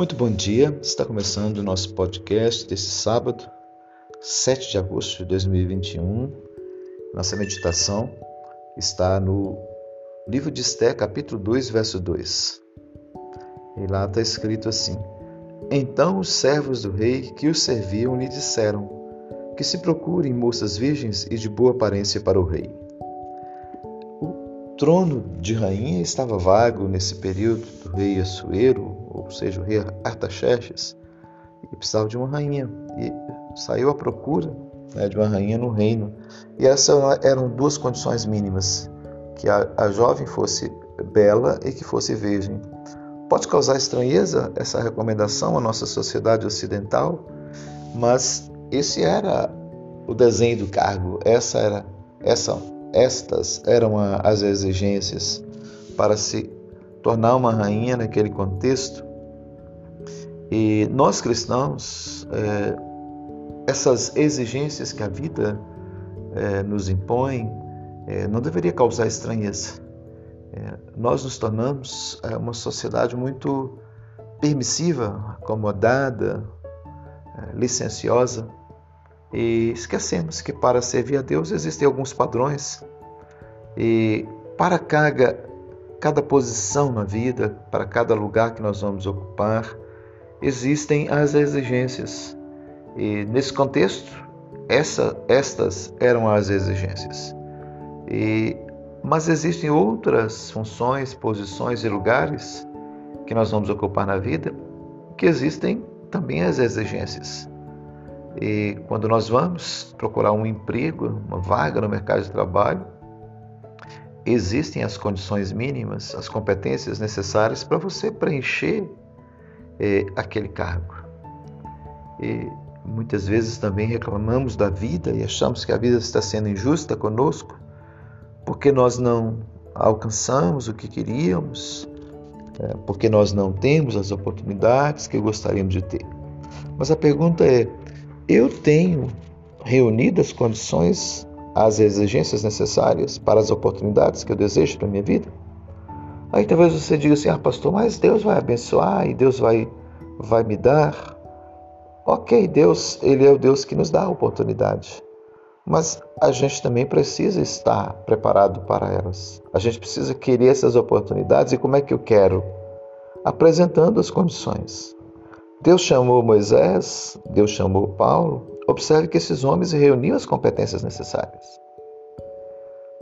Muito bom dia, está começando o nosso podcast desse sábado, 7 de agosto de 2021. Nossa meditação está no livro de Esté, capítulo 2, verso 2. E lá está escrito assim: Então os servos do rei que o serviam lhe disseram que se procurem moças virgens e de boa aparência para o rei trono de rainha estava vago nesse período do rei Assuero, ou seja, o rei Artaxerxes, e precisava de uma rainha. E saiu à procura né, de uma rainha no reino. E essas eram duas condições mínimas: que a, a jovem fosse bela e que fosse virgem. Pode causar estranheza essa recomendação à nossa sociedade ocidental, mas esse era o desenho do cargo, essa era essa estas eram as exigências para se tornar uma rainha naquele contexto. E nós cristãos, é, essas exigências que a vida é, nos impõe, é, não deveria causar estranheza. Nós nos tornamos uma sociedade muito permissiva, acomodada, licenciosa, e esquecemos que para servir a Deus existem alguns padrões. E para cada, cada posição na vida, para cada lugar que nós vamos ocupar, existem as exigências. E nesse contexto, essa, estas eram as exigências. E, mas existem outras funções, posições e lugares que nós vamos ocupar na vida que existem também as exigências. E quando nós vamos procurar um emprego, uma vaga no mercado de trabalho, existem as condições mínimas, as competências necessárias para você preencher eh, aquele cargo. E muitas vezes também reclamamos da vida e achamos que a vida está sendo injusta conosco porque nós não alcançamos o que queríamos, é, porque nós não temos as oportunidades que gostaríamos de ter. Mas a pergunta é: eu tenho reunido as condições, as exigências necessárias para as oportunidades que eu desejo para a minha vida? Aí talvez você diga assim, ah pastor, mas Deus vai abençoar e Deus vai, vai me dar. Ok, Deus, Ele é o Deus que nos dá a oportunidade. Mas a gente também precisa estar preparado para elas. A gente precisa querer essas oportunidades. E como é que eu quero? Apresentando as condições. Deus chamou Moisés, Deus chamou Paulo. Observe que esses homens reuniam as competências necessárias.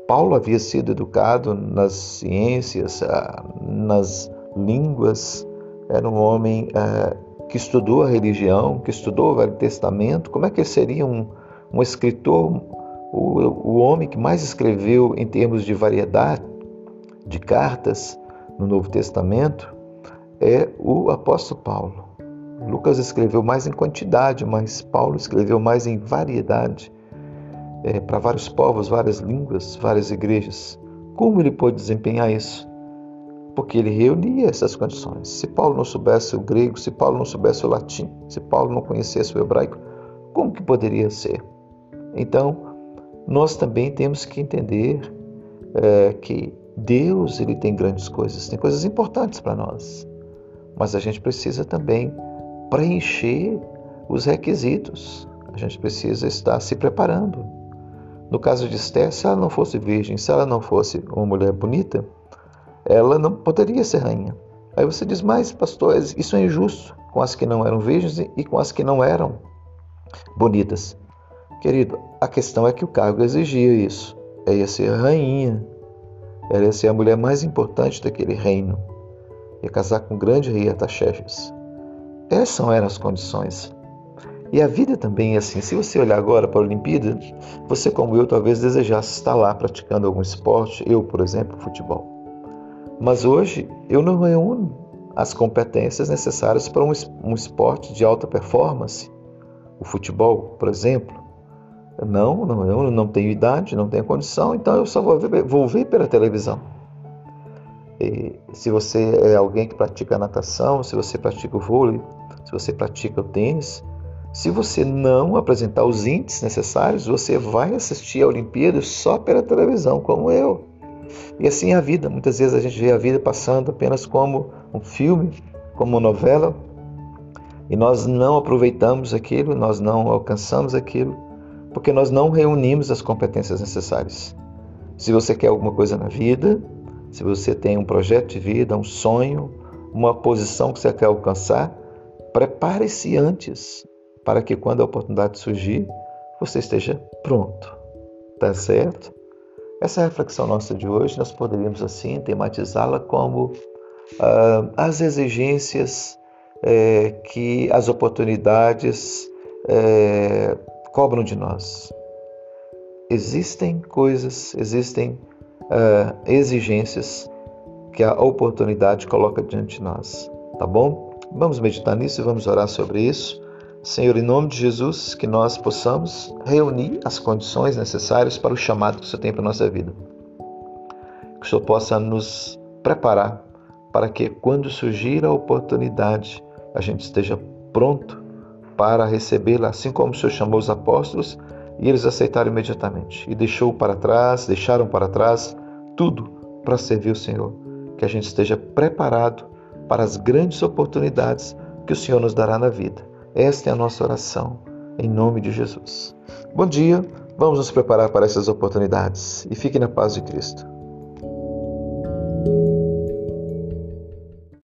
Paulo havia sido educado nas ciências, ah, nas línguas, era um homem ah, que estudou a religião, que estudou o Velho Testamento. Como é que ele seria um, um escritor, o, o homem que mais escreveu em termos de variedade de cartas no Novo Testamento? É o apóstolo Paulo. Lucas escreveu mais em quantidade, mas Paulo escreveu mais em variedade, é, para vários povos, várias línguas, várias igrejas. Como ele pôde desempenhar isso? Porque ele reunia essas condições. Se Paulo não soubesse o grego, se Paulo não soubesse o latim, se Paulo não conhecesse o hebraico, como que poderia ser? Então, nós também temos que entender é, que Deus ele tem grandes coisas, tem coisas importantes para nós, mas a gente precisa também preencher os requisitos. A gente precisa estar se preparando. No caso de Esther, se ela não fosse virgem, se ela não fosse uma mulher bonita, ela não poderia ser rainha. Aí você diz, mas pastor, isso é injusto com as que não eram virgens e com as que não eram bonitas. Querido, a questão é que o cargo exigia isso. Ela ia ser rainha, ela ia ser a mulher mais importante daquele reino. Ia casar com o grande rei Artaxerxes. Essas eram as condições. E a vida também é assim. Se você olhar agora para a Olimpíada, você, como eu, talvez desejasse estar lá praticando algum esporte, eu, por exemplo, futebol. Mas hoje eu não reúno as competências necessárias para um esporte de alta performance. O futebol, por exemplo. Não, não, eu não tenho idade, não tenho condição, então eu só vou ver, vou ver pela televisão. E se você é alguém que pratica natação, se você pratica o vôlei, se você pratica o tênis, se você não apresentar os índices necessários, você vai assistir a Olimpíada só pela televisão, como eu. E assim é a vida. Muitas vezes a gente vê a vida passando apenas como um filme, como uma novela, e nós não aproveitamos aquilo, nós não alcançamos aquilo, porque nós não reunimos as competências necessárias. Se você quer alguma coisa na vida, se você tem um projeto de vida, um sonho, uma posição que você quer alcançar, prepare-se antes para que quando a oportunidade surgir, você esteja pronto. Tá certo? Essa é reflexão nossa de hoje, nós poderíamos assim tematizá-la como uh, as exigências é, que as oportunidades é, cobram de nós. Existem coisas, existem uh, exigências que a oportunidade coloca diante de nós, tá bom? Vamos meditar nisso e vamos orar sobre isso. Senhor, em nome de Jesus, que nós possamos reunir as condições necessárias para o chamado que o Senhor tem para a nossa vida. Que o Senhor possa nos preparar para que, quando surgir a oportunidade, a gente esteja pronto para recebê-la, assim como o Senhor chamou os apóstolos e eles aceitaram imediatamente. E deixou para trás, deixaram para trás tudo para servir o Senhor. Que a gente esteja preparado para as grandes oportunidades que o Senhor nos dará na vida. Esta é a nossa oração, em nome de Jesus. Bom dia, vamos nos preparar para essas oportunidades e fique na paz de Cristo.